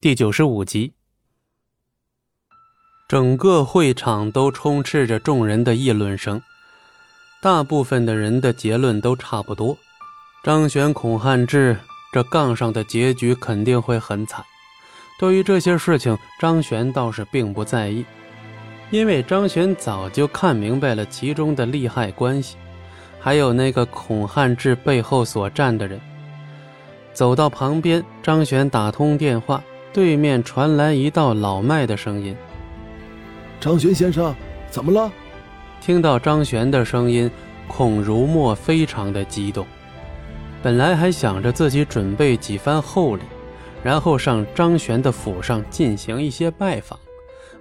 第九十五集。整个会场都充斥着众人的议论声，大部分的人的结论都差不多：张玄、孔汉志这杠上的结局肯定会很惨。对于这些事情，张玄倒是并不在意，因为张玄早就看明白了其中的利害关系，还有那个孔汉志背后所站的人。走到旁边，张玄打通电话。对面传来一道老迈的声音：“张玄先生，怎么了？”听到张玄的声音，孔如墨非常的激动。本来还想着自己准备几番厚礼，然后上张玄的府上进行一些拜访，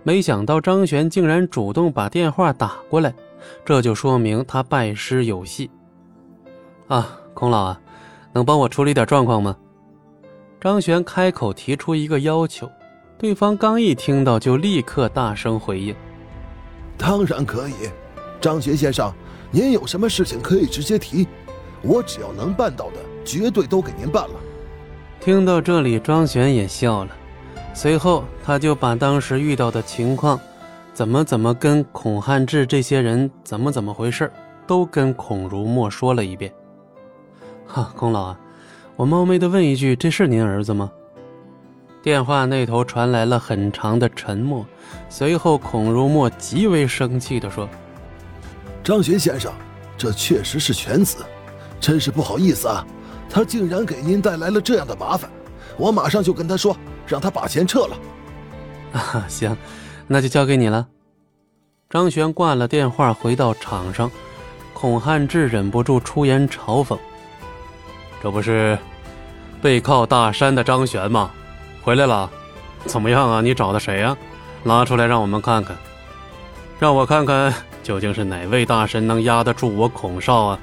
没想到张玄竟然主动把电话打过来，这就说明他拜师有戏。啊，孔老啊，能帮我处理点状况吗？张璇开口提出一个要求，对方刚一听到就立刻大声回应：“当然可以，张璇先生，您有什么事情可以直接提，我只要能办到的，绝对都给您办了。”听到这里，张璇也笑了，随后他就把当时遇到的情况，怎么怎么跟孔汉志这些人怎么怎么回事，都跟孔如墨说了一遍。哈，孔老啊。我冒昧的问一句，这是您儿子吗？电话那头传来了很长的沉默，随后孔如墨极为生气的说：“张巡先生，这确实是犬子，真是不好意思啊，他竟然给您带来了这样的麻烦，我马上就跟他说，让他把钱撤了。”啊，行，那就交给你了。张璇挂了电话，回到场上，孔汉志忍不住出言嘲讽。这不是背靠大山的张玄吗？回来了，怎么样啊？你找的谁呀？拿出来让我们看看，让我看看究竟是哪位大神能压得住我孔少啊？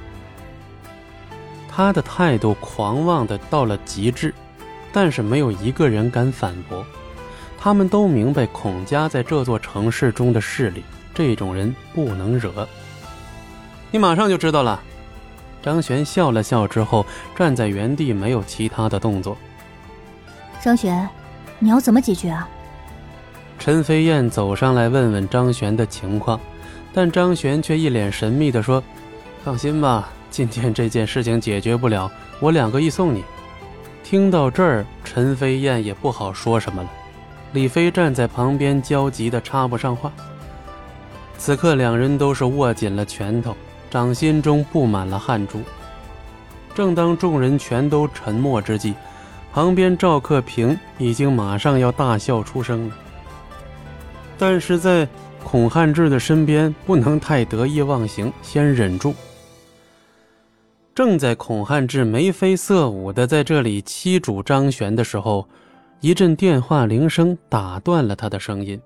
他的态度狂妄的到了极致，但是没有一个人敢反驳。他们都明白孔家在这座城市中的势力，这种人不能惹。你马上就知道了。张璇笑了笑之后，站在原地，没有其他的动作。张璇，你要怎么解决啊？陈飞燕走上来问问张璇的情况，但张璇却一脸神秘地说：“放心吧，今天这件事情解决不了，我两个亿送你。”听到这儿，陈飞燕也不好说什么了。李飞站在旁边，焦急的插不上话。此刻，两人都是握紧了拳头。掌心中布满了汗珠。正当众人全都沉默之际，旁边赵克平已经马上要大笑出声了。但是在孔汉志的身边，不能太得意忘形，先忍住。正在孔汉志眉飞色舞的在这里欺主张璇的时候，一阵电话铃声打断了他的声音。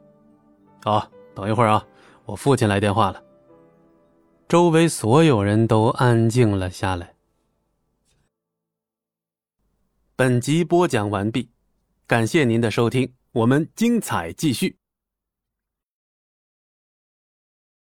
好，等一会儿啊，我父亲来电话了。周围所有人都安静了下来。本集播讲完毕，感谢您的收听，我们精彩继续。